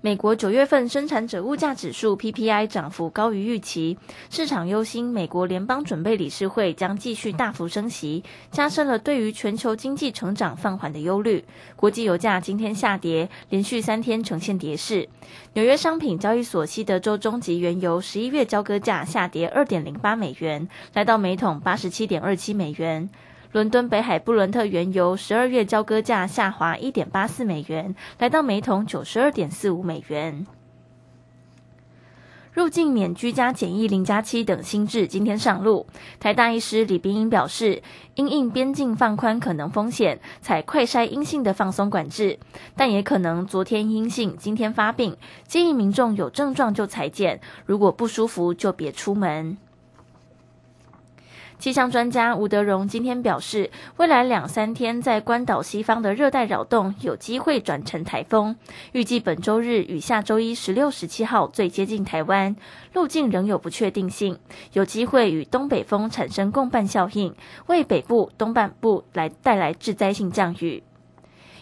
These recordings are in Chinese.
美国九月份生产者物价指数 PPI 涨幅高于预期，市场忧心美国联邦准备理事会将继续大幅升息，加深了对于全球经济成长放缓的忧虑。国际油价今天下跌，连续三天呈现跌势。纽约商品交易所西德州中级原油十一月交割价下跌二点零八美元，来到每桶八十七点二七美元。伦敦北海布伦特原油十二月交割价下滑一点八四美元，来到每桶九十二点四五美元。入境免居家检疫零加七等新制今天上路。台大医师李冰英表示，因应边境放宽可能风险，采快筛阴性的放松管制，但也可能昨天阴性，今天发病，建议民众有症状就裁检，如果不舒服就别出门。气象专家吴德荣今天表示，未来两三天在关岛西方的热带扰动有机会转成台风，预计本周日与下周一十六、十七号最接近台湾，路径仍有不确定性，有机会与东北风产生共伴效应，为北部、东半部来带来致灾性降雨。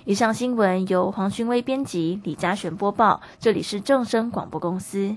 以上新闻由黄勋威编辑，李嘉璇播报，这里是正声广播公司。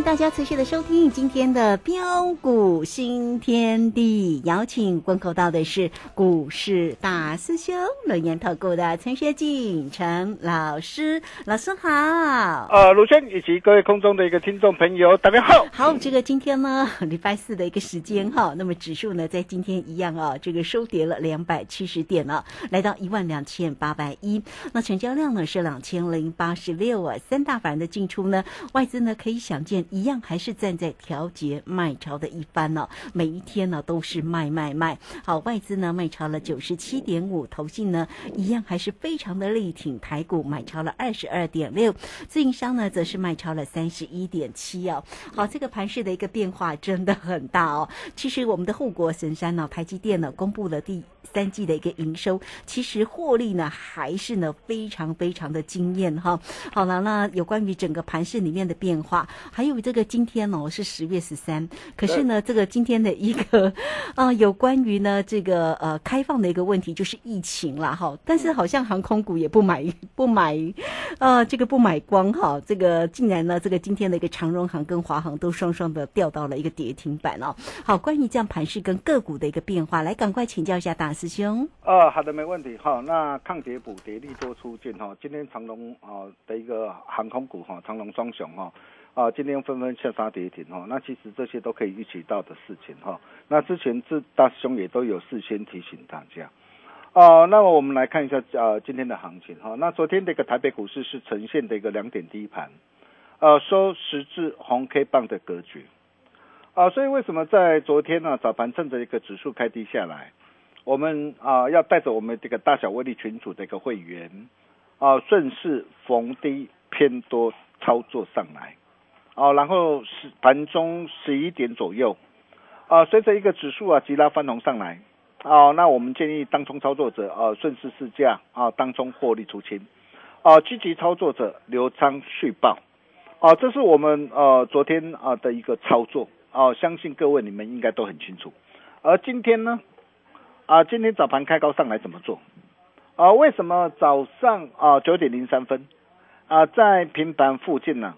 迎大家持续的收听今天的标股新天地，邀请观口到的是股市大师兄轮研投顾的陈学进陈老师，老师好。呃，卢轩以及各位空中的一个听众朋友，大家好。好，这个今天呢，礼拜四的一个时间哈，那么指数呢，在今天一样啊，这个收跌了两百七十点了，来到一万两千八百一。那成交量呢是两千零八十六啊，三大法人的进出呢，外资呢可以想见。一样还是站在调节卖超的一番呢，每一天呢都是卖卖卖。好，外资呢卖超了九十七点五，投信呢一样还是非常的力挺台股，买超了二十二点六，自营商呢则是卖超了三十一点七哦。好，这个盘势的一个变化真的很大哦。其实我们的护国神山呢，台积电呢公布了第三季的一个营收，其实获利呢还是呢非常非常的惊艳哈。好了，那有关于整个盘势里面的变化，还有。这个今天哦是十月十三，可是呢，这个今天的一个 啊，有关于呢这个呃开放的一个问题，就是疫情了哈。但是好像航空股也不买不买，呃，这个不买光哈。这个竟然呢，这个今天的一个长荣航跟华航都双双的掉到了一个跌停板哦。好，关于这样盘势跟个股的一个变化，来赶快请教一下大大师兄。呃，好的，没问题哈。那抗跌补跌利多出现哈，今天长隆啊的一个航空股哈，长隆双雄哈。啊，今天纷纷下杀跌停哈，那其实这些都可以预期到的事情哈。那之前这大师兄也都有事先提醒大家，哦，那么我们来看一下呃今天的行情哈。那昨天的一个台北股市是呈现的一个两点低盘，呃收十字红 K 棒的格局，啊，所以为什么在昨天呢早盘趁着一个指数开低下来，我们啊要带着我们这个大小威力群组的一个会员啊顺势逢低偏多操作上来，哦，然后是盘中十一点左右，啊随着一个指数啊急拉翻红上来。哦，那我们建议当冲操作者啊，顺势试驾啊，当中获利出清，啊，积极操作者留仓续报，啊，这是我们呃昨天啊的一个操作，啊，相信各位你们应该都很清楚。而今天呢，啊，今天早盘开高上来怎么做？啊，为什么早上啊九点零三分啊在平盘附近呢？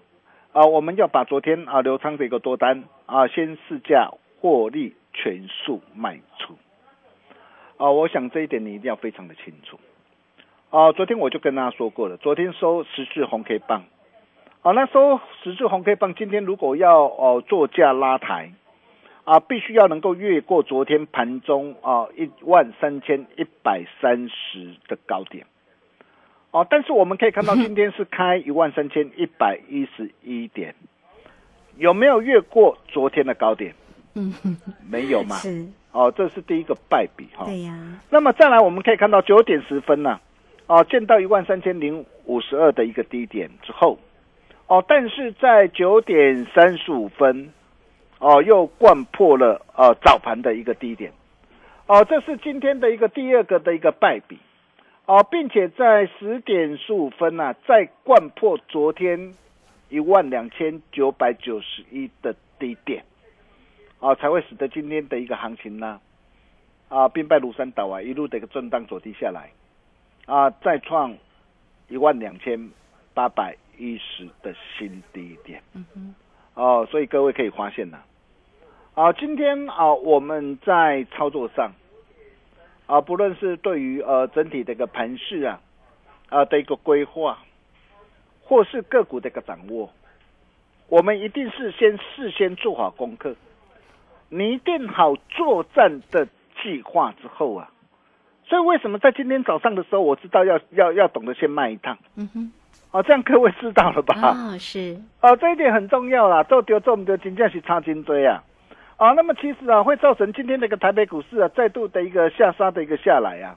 啊，我们要把昨天啊留仓的一个多单啊先试驾获利全数卖出。啊，我想这一点你一定要非常的清楚。啊，昨天我就跟大家说过了，昨天收十字红 K 棒，啊，那收十字红 K 棒，今天如果要哦做价拉抬，啊，必须要能够越过昨天盘中啊一万三千一百三十的高点，哦，但是我们可以看到今天是开一万三千一百一十一点，有没有越过昨天的高点？嗯，没有嘛？是。哦，这是第一个败笔哈。对呀。那么再来，我们可以看到九点十分呢，哦，见到一万三千零五十二的一个低点之后，哦，但是在九点三十五分，哦，又灌破了呃早盘的一个低点，哦，这是今天的一个第二个的一个败笔，哦，并且在十点十五分呢，再灌破昨天一万两千九百九十一的低点。啊，才会使得今天的一个行情呢，啊，兵败如山倒啊，一路的一个震荡走低下来，啊，再创一万两千八百一十的新低点。嗯哼。哦，所以各位可以发现呢，啊，今天啊，我们在操作上，啊，不论是对于呃整体的一个盘势啊，啊的一个规划，或是个股的一个掌握，我们一定是先事先做好功课。拟定好作战的计划之后啊，所以为什么在今天早上的时候，我知道要要要懂得先卖一趟。嗯哼，哦，这样各位知道了吧？啊，是。哦，这一点很重要啦，做丢做不丢，真正是差金堆啊。啊，那么其实啊，会造成今天的一个台北股市啊，再度的一个下杀的一个下来啊。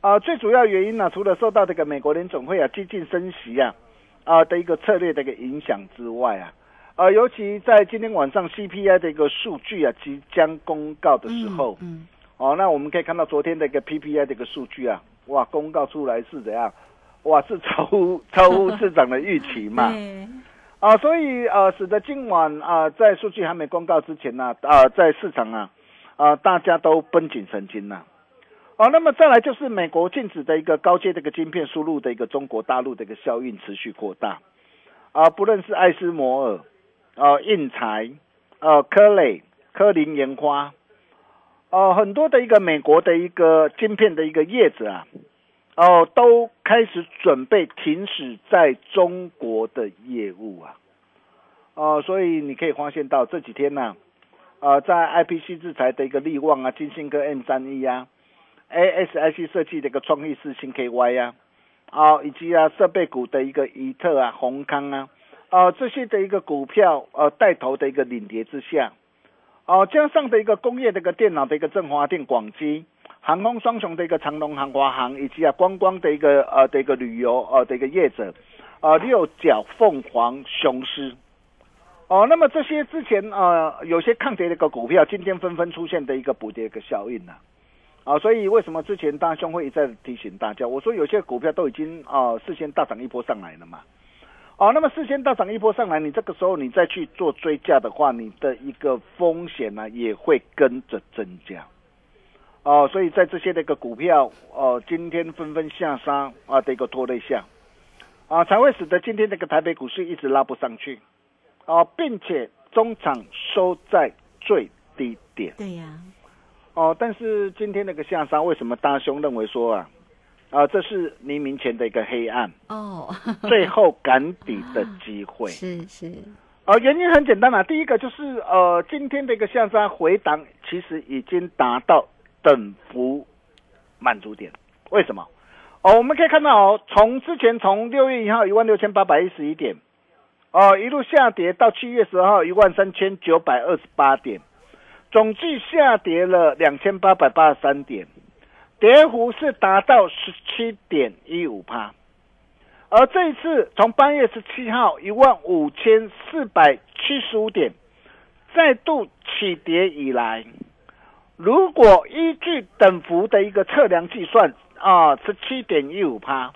啊，最主要原因呢，除了受到这个美国联总会啊激进升息啊啊的一个策略的一个影响之外啊。啊，尤其在今天晚上 CPI 的一个数据啊即将公告的时候，嗯，哦，那我们可以看到昨天的一个 PPI 的一个数据啊，哇，公告出来是怎样？哇，是超乎超乎市场的预期嘛？啊，所以呃，使得今晚啊，在数据还没公告之前呢，啊，在市场啊，啊，大家都绷紧神经呐。哦，那么再来就是美国禁止的一个高阶的一个晶片输入的一个中国大陆的一个效应持续扩大，啊，不论是爱斯摩尔。哦，印材，呃，科磊、科林研花，哦，很多的一个美国的一个晶片的一个叶子啊，哦，都开始准备停止在中国的业务啊，哦，所以你可以发现到这几天呢，呃，在 IPC 制裁的一个利旺啊，金星科 M 三一啊，ASIC 设计的一个创意四星 KY 啊，啊，以及啊设备股的一个怡特啊、宏康啊。啊，这些的一个股票，呃，带头的一个领跌之下，哦，加上的一个工业的一个电脑的一个振华电、广基、航空双雄的一个长龙航、华航，以及啊观光的一个呃的一个旅游呃的一个业者，啊六角凤凰雄狮，哦，那么这些之前呃有些抗跌的一个股票，今天纷纷出现的一个补跌一个效应呢，啊，所以为什么之前大兄会一再提醒大家，我说有些股票都已经啊事先大涨一波上来了嘛。哦，那么事先大涨一波上来，你这个时候你再去做追加的话，你的一个风险呢也会跟着增加。哦，所以在这些的一个股票，哦，今天纷纷下杀啊的一个拖累下，啊，才会使得今天这个台北股市一直拉不上去，啊，并且中场收在最低点。对呀。哦，但是今天那个下杀，为什么大兄认为说啊？啊，这是黎明前的一个黑暗哦，最后赶底的机会是是，呃，原因很简单啊，第一个就是呃，今天的一个下杀回档，其实已经达到等幅满足点为什么？哦，我们可以看到哦，从之前从六月一号一万六千八百一十一点，哦，一路下跌到七月十二号一万三千九百二十八点，总计下跌了两千八百八十三点，跌幅是达到十七点一五帕。而这一次从八月十七号一万五千四百七十五点再度起跌以来，如果依据等幅的一个测量计算。啊，十七点一五趴，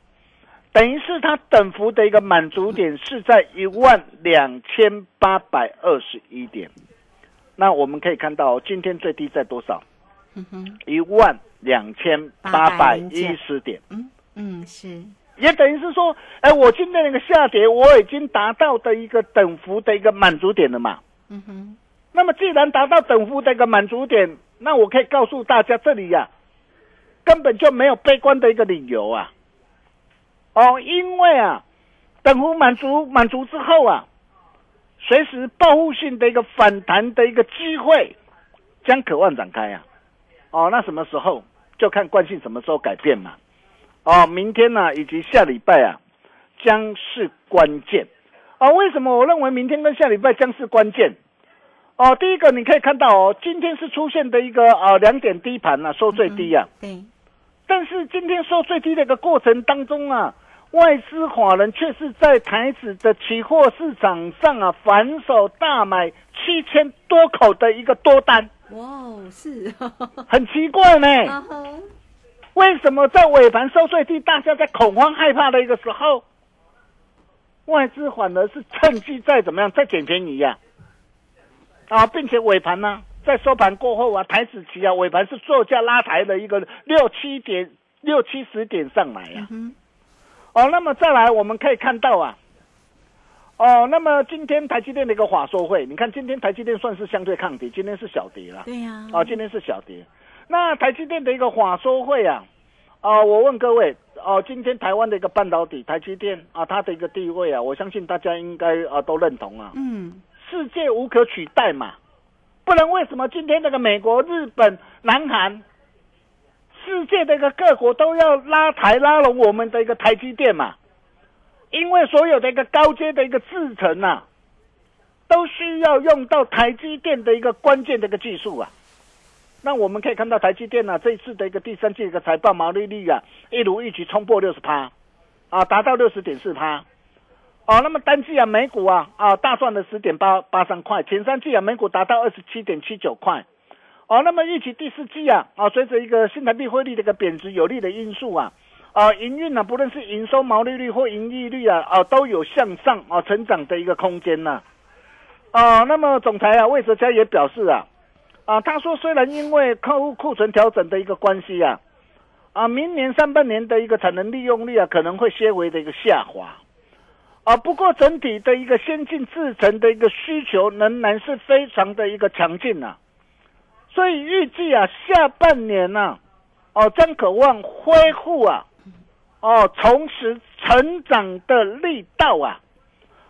等于是它等幅的一个满足点是在一万两千八百二十一点。那我们可以看到，今天最低在多少？嗯哼，一万两千八百一十点。嗯嗯，是，也等于是说，哎，我今天那个下跌，我已经达到的一个等幅的一个满足点了嘛。嗯哼，那么既然达到等幅的一个满足点，那我可以告诉大家，这里呀。根本就没有悲观的一个理由啊！哦，因为啊，等幅满足满足之后啊，随时报复性的一个反弹的一个机会将渴望展开啊！哦，那什么时候就看惯性什么时候改变嘛！哦，明天呢以及下礼拜啊将是关键啊！为什么我认为明天跟下礼拜将是关键？哦，第一个你可以看到哦，今天是出现的一个啊两点低盘啊，收最低啊。对。但是今天收最低的一个过程当中啊，外资法人却是在台指的期货市场上啊，反手大买七千多口的一个多单。哇，是，很奇怪呢。为什么在尾盘收最低，大家在恐慌害怕的一个时候，外资反而是趁机再怎么样再捡便宜呀？啊，并且尾盘呢？在收盘过后啊，台子期啊尾盘是作价拉抬的一个六七点六七十点上来呀。哦，那么再来我们可以看到啊，哦，那么今天台积电的一个法说会，你看今天台积电算是相对抗跌，今天是小跌了。对呀。哦，今天是小跌。那台积电的一个法说会啊，啊，我问各位，哦，今天台湾的一个半导体台积电啊，它的一个地位啊，我相信大家应该啊都认同啊。嗯。世界无可取代嘛。不然为什么今天那个美国、日本、南韩，世界的一个各国都要拉抬拉拢我们的一个台积电嘛？因为所有的一个高阶的一个制程啊，都需要用到台积电的一个关键的一个技术啊。那我们可以看到台积电呢，这一次的一个第三季一个财报毛利率啊，一如预期冲破六十趴，啊，达到六十点四趴。哦，那么单季啊，美股啊啊大赚了十点八八三块，前三季啊，美股达到二十七点七九块。哦，那么预期第四季啊啊，随着一个新台币汇率的一个贬值有利的因素啊啊，营运呢，不论是营收毛利率或盈利率啊啊，都有向上啊成长的一个空间呐。啊，那么总裁啊魏哲嘉也表示啊啊，他说虽然因为客户库存调整的一个关系啊啊，明年上半年的一个产能利用率啊可能会些微的一个下滑。啊，不过整体的一个先进制程的一个需求仍然是非常的一个强劲呐，所以预计啊，下半年呢，哦，将渴望恢复啊，哦，重拾成长的力道啊，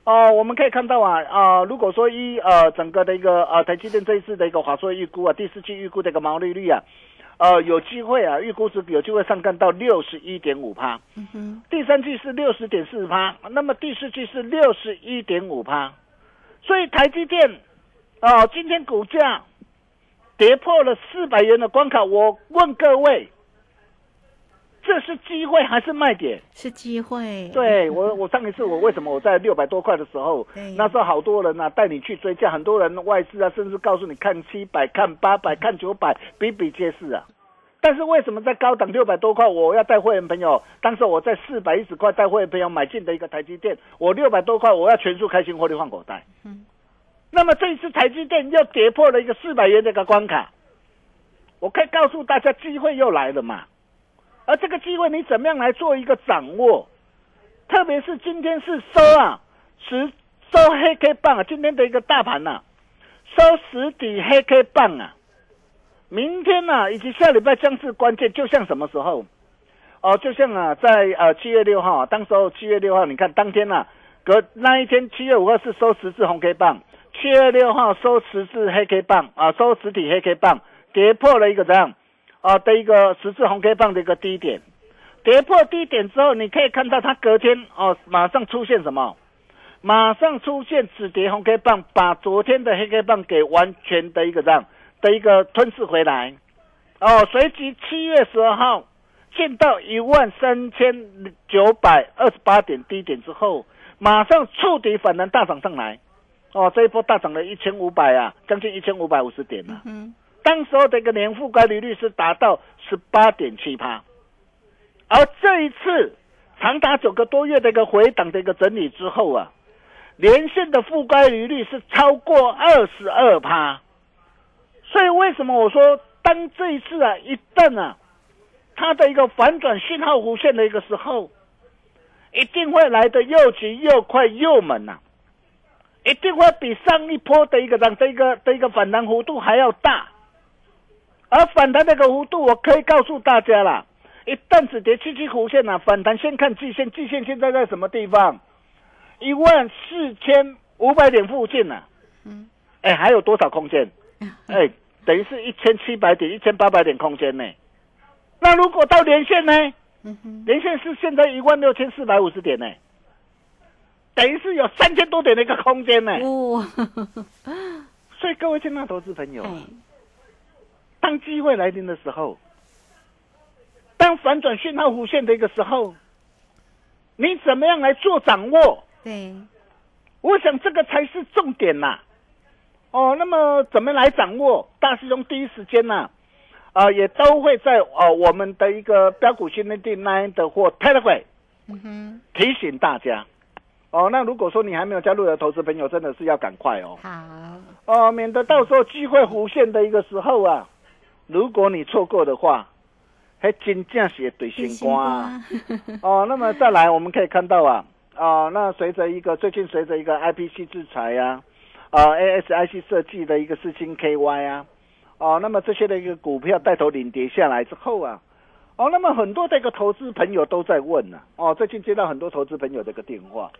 哦，我们可以看到啊，啊，如果说一呃整个的一个呃台积电这一次的一个华硕预估啊，第四季预估的一个毛利率啊。呃，有机会啊，预估值有机会上干到六十一点五趴，第三季是六十点四趴，那么第四季是六十一点五趴，所以台积电啊，今天股价跌破了四百元的关卡，我问各位，这是机会还是卖点？是机会。对我，我上一次我为什么我在六百多块的时候，那时候好多人呢带你去追价，很多人外资啊，甚至告诉你看七百、看八百、看九百，比比皆是啊。但是为什么在高档六百多块，我要带会员朋友？当时我在四百一十块带会员朋友买进的一个台积电，我六百多块我要全数开心获利换口袋。嗯，那么这一次台积电又跌破了一个四百元这个关卡，我可以告诉大家，机会又来了嘛。而这个机会你怎么样来做一个掌握？特别是今天是收啊，实收黑 K 棒啊，今天的一个大盘呐，收实体黑 K 棒啊。明天呢，以及下礼拜将是关键，就像什么时候？哦，就像啊，在呃七月六号，当时候七月六号，你看当天啊，隔那一天七月五号是收十字红 K 棒，七月六号收十字黑 K 棒啊，收实体黑 K 棒，跌破了一个这样啊的一个十字红 K 棒的一个低点，跌破低点之后，你可以看到它隔天哦，马上出现什么？马上出现止跌红 K 棒，把昨天的黑 K 棒给完全的一个让的一个吞噬回来。哦，随即七月十二号见到一万三千九百二十八点低点之后，马上触底反弹大涨上来。哦，这一波大涨了一千五百啊，将近一千五百五十点了。嗯当时候的一个年复概率率是达到十八点七趴，而这一次长达九个多月的一个回档的一个整理之后啊，连线的覆盖率率是超过二十二趴，所以为什么我说当这一次啊一旦啊它的一个反转信号弧线的一个时候，一定会来的又急又快又猛呐、一定会比上一波的一个让这个的一个反弹幅度还要大。而反弹那个幅度，我可以告诉大家啦，一旦止跌七七弧线啊，反弹先看季线，季线现在在什么地方？一万四千五百点附近呢、嗯，哎，还有多少空间？哎，等于是一千七百点、一千八百点空间呢。那如果到连线呢？连线是现在一万六千四百五十点呢，等于是有三千多点的一个空间呢。哦，所以各位亲爱的投资朋友当机会来临的时候，当反转讯号弧线的一个时候，你怎么样来做掌握？对，我想这个才是重点呐、哦，那么怎么来掌握？大师兄第一时间呐、啊，也都会在呃我们的一个标股训练地 Nine 的或 Telegram 嗯哼，提醒大家。哦，那如果说你还没有加入的投资朋友，真的是要赶快哦。好，哦，免得到时候机会弧线的一个时候啊，如果你错过的话，还真正是对心肝啊。哦，那么再来，我们可以看到啊，啊，那随着一个最近随着一个 IPC 制裁呀、啊，啊 ASIC 设计的一个四星 KY 啊，哦，那么这些的一个股票带头领跌下来之后啊，哦，那么很多的一个投资朋友都在问呢、哦，最近接到很多投资朋友的一个电话。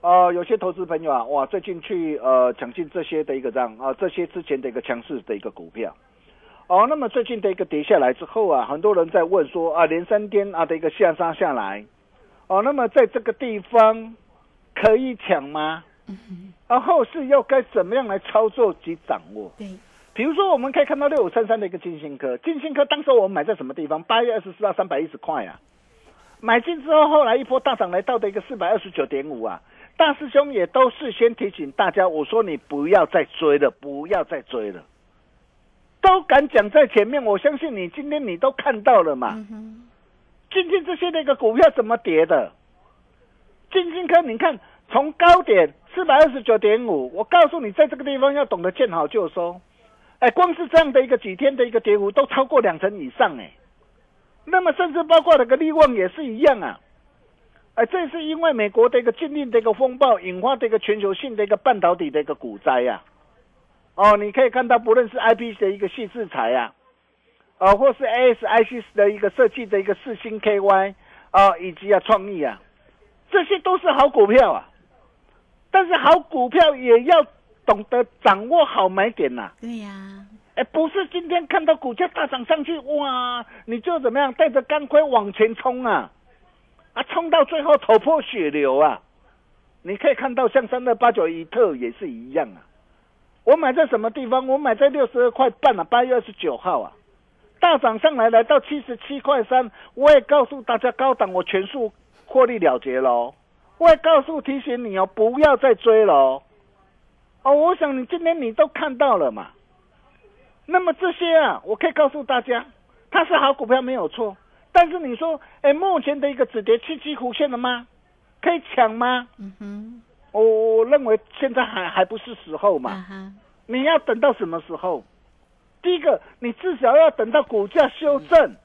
呃，有些投资朋友啊，哇，最近去呃抢进这些的一个这样啊，这些之前的一个强势的一个股票，哦，那么最近的一个跌下来之后啊，很多人在问说啊，连三天啊的一个下杀下来，哦，那么在这个地方可以抢吗？嗯而后市又该怎么样来操作及掌握？对，比如说，我们可以看到六五三三的一个金星科，金星科当时我们买在什么地方？八月二十四到三百一十块啊，买进之后，后来一波大涨来到的一个四百二十九点五啊。大师兄也都事先提醒大家，我说你不要再追了，不要再追了，都敢讲在前面，我相信你今天你都看到了嘛。嗯，今天这些那个股票怎么跌的？金星科，你看从高点四百二十九点五，我告诉你，在这个地方要懂得见好就收。哎，光是这样的一个几天的一个跌幅，都超过两成以上哎。那么甚至包括那个利旺也是一样啊。哎，这是因为美国的一个禁令的一个风暴引发的一个全球性的一个半导体的一个股灾呀、哦，你可以看到，不论是 IP 的一个细制裁啊，呃，或是 ASIC 的一个设计的一个四星 KY 啊、以及啊创意啊，这些都是好股票啊。但是好股票也要懂得掌握好买点呐、对呀，哎，不是今天看到股价大涨上去，哇，你就怎么样带着钢盔往前冲啊，啊，冲到最后头破血流啊！你可以看到像三二八九一特也是一样啊。我买在什么地方？我买在六十二块半啊，八月二十九号啊，大涨上来来到七十七块三，我也告诉大家高档我全数获利了结喽。我也告诉提醒你哦，不要再追了哦。我想你今天你都看到了嘛。那么这些啊，我可以告诉大家，它是好股票没有错。但是你说，哎，目前的一个止跌七七弧线了吗？可以抢吗？嗯哼，我我认为现在还还不是时候嘛。啊，你要等到什么时候？第一个，你至少要等到股价修正，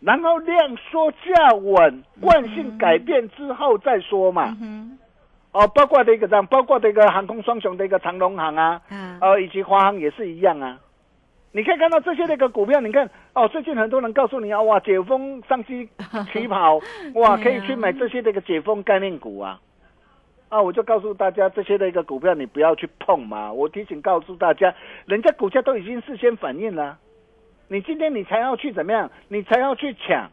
然后量缩价稳，惯性改变之后再说嘛。嗯哦，包括的一个这样，包括的一个航空双雄的一个长龙航啊，哼，啊，呃，以及华航也是一样啊。你可以看到这些那个股票，你看哦，最近很多人告诉你啊，哇，解封上期起跑，哇，可以去买这些那个解封概念股啊。啊，我就告诉大家，这些的一个股票你不要去碰嘛。我提醒告诉大家，人家股价都已经事先反应了，你今天你才要去怎么样？你才要去抢。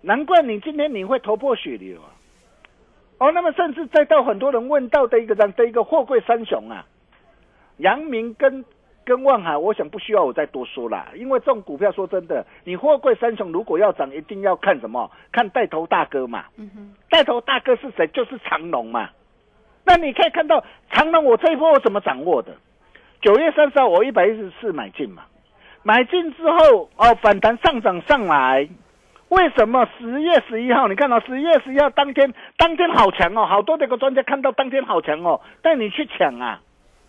难怪你今天你会头破血流啊！哦，那么甚至再到很多人问到的一个这样的一个货柜三雄啊，阳明跟跟万海，我想不需要我再多说了，因为这种股票说真的，你货柜三雄如果要涨，一定要看什么？看带头大哥嘛。嗯哼，带头大哥是谁？就是长龙嘛。那你可以看到长隆，我这一波我怎么掌握的？九月三十号我一百一十四买进嘛，买进之后哦反弹上涨上来，为什么？十月十一号你看到十月十一号当天当天好强哦，好多那个专家看到当天好强哦，带你去抢啊。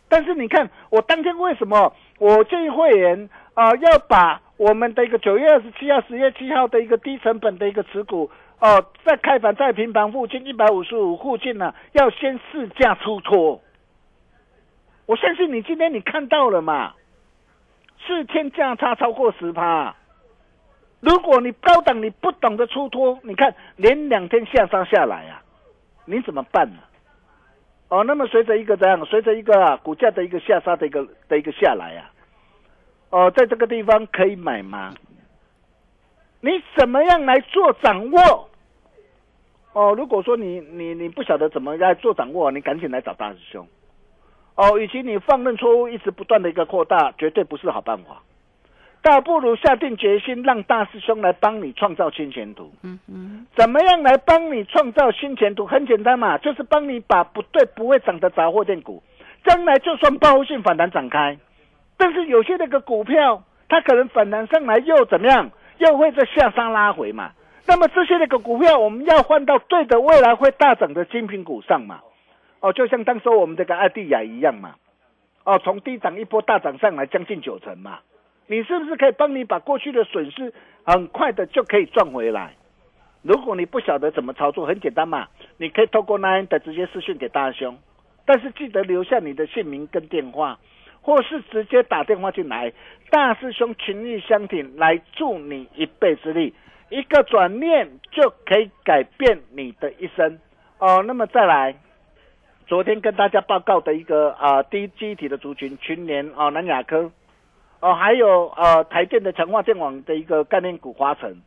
但是你看我当天为什么？我建议会员啊、呃要把我们的一个九月二十七号、十月七号的一个低成本的一个持股哦、在开盘在平盘附近一百五十五附近呢、要先试价出脱。我相信你今天你看到了嘛，四天价差超过十趴。如果你高档你不懂得出脱，你看连两天下杀下来啊，你怎么办呢、哦，那么随着一个怎样？随着一个股价的一个下杀的一个的一个下来啊，哦，在这个地方可以买吗？你怎么样来做掌握？哦，如果说你你你不晓得怎么来做掌握，你赶紧来找大师兄。哦，与其你放任错误一直不断的一个扩大，绝对不是好办法。倒不如下定决心，让大师兄来帮你创造新前途。嗯嗯，怎么样来帮你创造新前途？很简单嘛，就是帮你把不对不会涨的杂货店股，将来就算报复性反弹展开，但是有些那个股票，它可能反弹上来又怎么样，又会在下杀拉回嘛。那么这些那个股票，我们要换到对的未来会大涨的精品股上嘛。哦，就像当时我们这个艾迪亚一样嘛。哦，从低涨一波大涨上来，将近九成嘛。你是不是可以帮你把过去的损失很快的就可以赚回来？如果你不晓得怎么操作，很简单嘛，你可以透过那的直接私讯给大兄，但是记得留下你的姓名跟电话，或是直接打电话进来，大师兄情义相挺，来助你一臂之力，一个转念就可以改变你的一生哦。那么再来，昨天跟大家报告的一个啊、低基体的族群群联哦南亚科。哦，还有呃台电的强化电网的一个概念股华晨，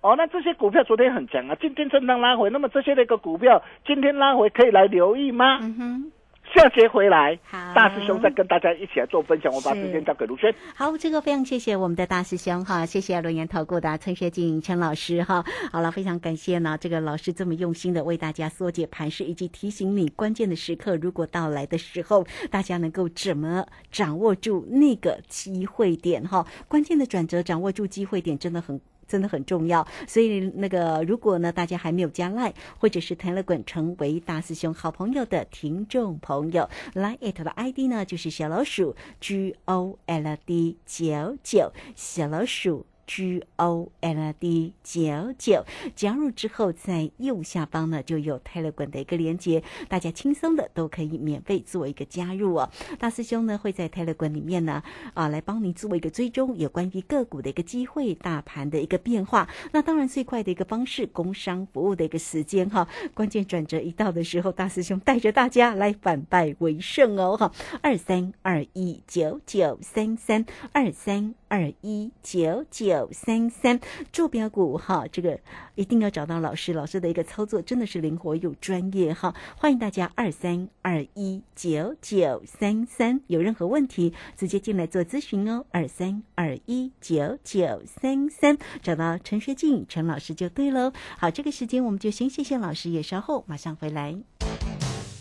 哦，那这些股票昨天很强啊，今天震荡拉回，那么这些那个股票今天拉回可以来留意吗？嗯哼，下节回来，好大师兄再跟大家一起来做分享，我把时间交给卢轩。好，这个非常谢谢我们的大师兄哈，谢谢轮研投顾的陈学静陈老师哈。好了，非常感谢呢，这个老师这么用心的为大家缩解盘势，以及提醒你关键的时刻如果到来的时候，大家能够怎么掌握住那个机会点哈？关键的转折，掌握住机会点真的很。真的很重要，所以那个如果呢，大家还没有加 Line 或者是 Telegram 成为大师兄好朋友的听众朋友，Line it 的 ID 呢就是小老鼠 G O L D 九九，小老鼠。G O L D 九九加入之后，在右下方呢就有 tele 港的一个连接，大家轻松的都可以免费做一个加入哦。大师兄呢会在 tele 港里面呢啊来帮您做一个追踪，有关于个股的一个机会、大盘的一个变化。那当然最快的一个方式，工商服务的一个时间哈，关键转折一到的时候，大师兄带着大家来反败为胜哦哈。二三二一九九三三二三二一九九。九三三坐标股哈，这个一定要找到老师，老师的一个操作真的是灵活又专业哈。欢迎大家二三二一九九三三，有任何问题直接进来做咨询哦。二三二一九九三三，找到陈学静陈老师就对喽。好，这个时间我们就先谢谢老师，也稍后马上回来。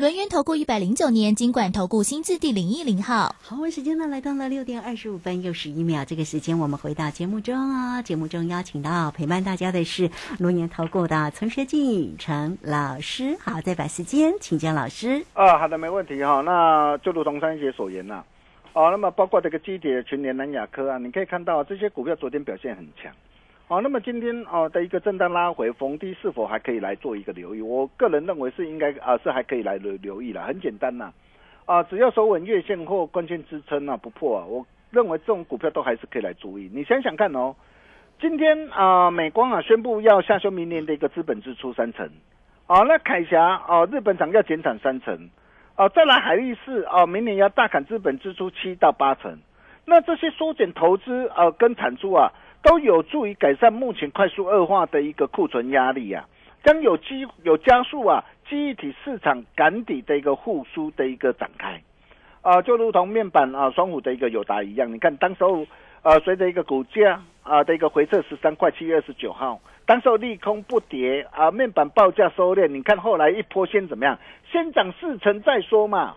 轮源投顾一百零九年金管投顾新字第零一零号。好，时间呢来到了六点二十五分又十一秒，这个时间我们回到节目中啊。节目中邀请到陪伴大家的是龙年投顾的陈学进陈老师。好，再把时间请教老师。啊，好的，没问题哈。那就如同三姐所言呐，哦，那么包括这个基铁、群联、南亚科啊，你可以看到这些股票昨天表现很强。好，那么今天哦的一个震荡拉回逢低是否还可以来做一个留意？我个人认为是应该啊是还可以来留留意了，很简单呐，啊只要守稳月线或关键支撑啊不破啊，我认为这种股票都还是可以来注意。你想想看哦，今天啊美光啊宣布要下修明年的一个资本支出三成，啊那凯霞啊日本厂要减产三成，啊再来海力士啊明年要大砍资本支出七到八成，那这些缩减投资啊跟产出啊。都有助于改善目前快速恶化的一个库存压力啊，将有机有加速啊记忆体市场赶底的一个复苏的一个展开，啊，就如同面板啊双虎的一个友达一样，你看当时候呃随着一个股价啊的一个回撤十三块七月二十九号，当时候利空不跌啊，面板报价收敛，你看后来一波先怎么样？先涨四成再说嘛，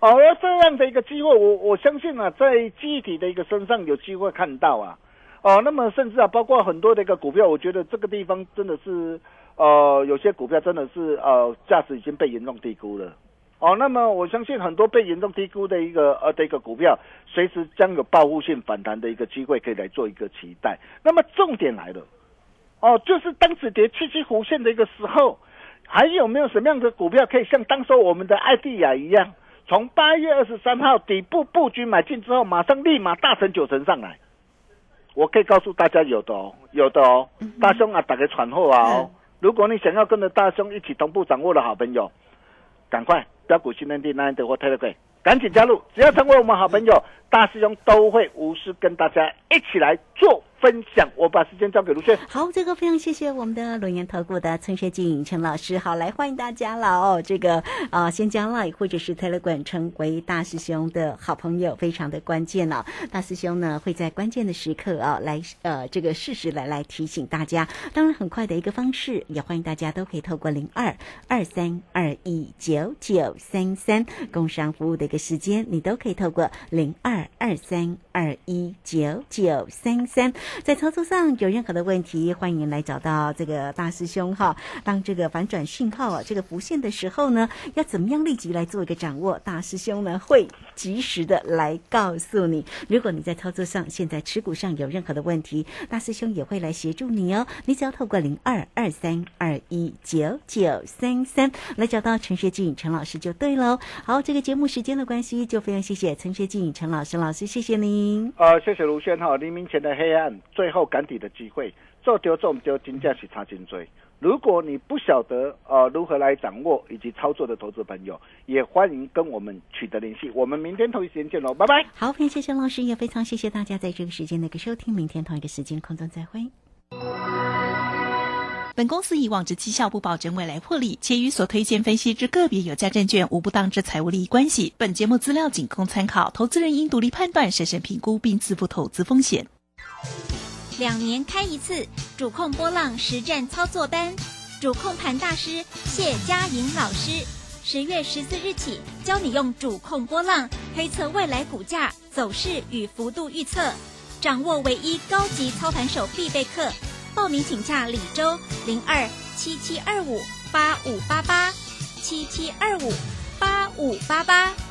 哦，而这样的一个机会，我我相信啊，在记忆体的一个身上有机会看到啊。哦，那么甚至啊，包括很多的一个股票，我觉得这个地方真的是，呃，有些股票真的是呃，价值已经被严重低估了。哦，那么我相信很多被严重低估的一个呃的一个股票，随时将有报复性反弹的一个机会，可以来做一个期待。那么重点来了，哦，就是当止跌七七弧线的一个时候，还有没有什么样的股票可以像当时我们的艾迪亚一样，从八月二十三号底部布局买进之后，马上立马大成九成上来？我可以告诉大家，有的哦，有的哦，大兄啊，打个传呼啊哦！如果你想要跟着大兄一起同步掌握的好朋友，赶快标股新天地那的或泰德贵，赶紧加入！只要成为我们好朋友，大师兄都会无私跟大家一起来做。分享，我把时间交给卢轩。好，这个非常谢谢我们的龙岩投顾的陈学静陈老师。好，来欢迎大家了哦。这个啊，先将 Line 或者是 tele 馆成为大师兄的好朋友，非常的关键哦。大师兄呢会在关键的时刻啊来呃这个适时来来提醒大家。当然，很快的一个方式，也欢迎大家都可以透过零二二三二一九九三三工商服务的一个时间，你都可以透过零二二三二一九九三三。在操作上有任何的问题，欢迎来找到这个大师兄哈。当这个反转信号啊，这个浮现的时候呢，要怎么样立即来做一个掌握？大师兄呢会及时的来告诉你。如果你在操作上现在持股上有任何的问题，大师兄也会来协助你哦。你只要透过零二二三二一九九三三来找到陈学静陈老师就对喽。好，这个节目时间的关系，就非常谢谢陈学静陈老师老师，谢谢您。呃，谢谢卢轩哈。黎明前的黑暗。最后赶底的机会，做丢做唔丢，金价是差金追。如果你不晓得呃如何来掌握以及操作的投资朋友，也欢迎跟我们取得联系。我们明天同一时间见喽，拜拜。好，非常谢谢老师，也非常谢谢大家在这个时间的一个收听。明天同一个时间空中再会。本公司以往之绩效不保证未来获利，且与所推荐分析之个别有价证券无不当之财务利益关系。本节目资料仅供参考，投资人应独立判断、审慎评估并自负投资风险。两年开一次主控波浪实战操作班，主控盘大师谢佳莹老师，十月十四日起教你用主控波浪推测未来股价走势与幅度预测，掌握唯一高级操盘手必备课。报名请洽李周零二七七二五八五八八七七二五八五八八。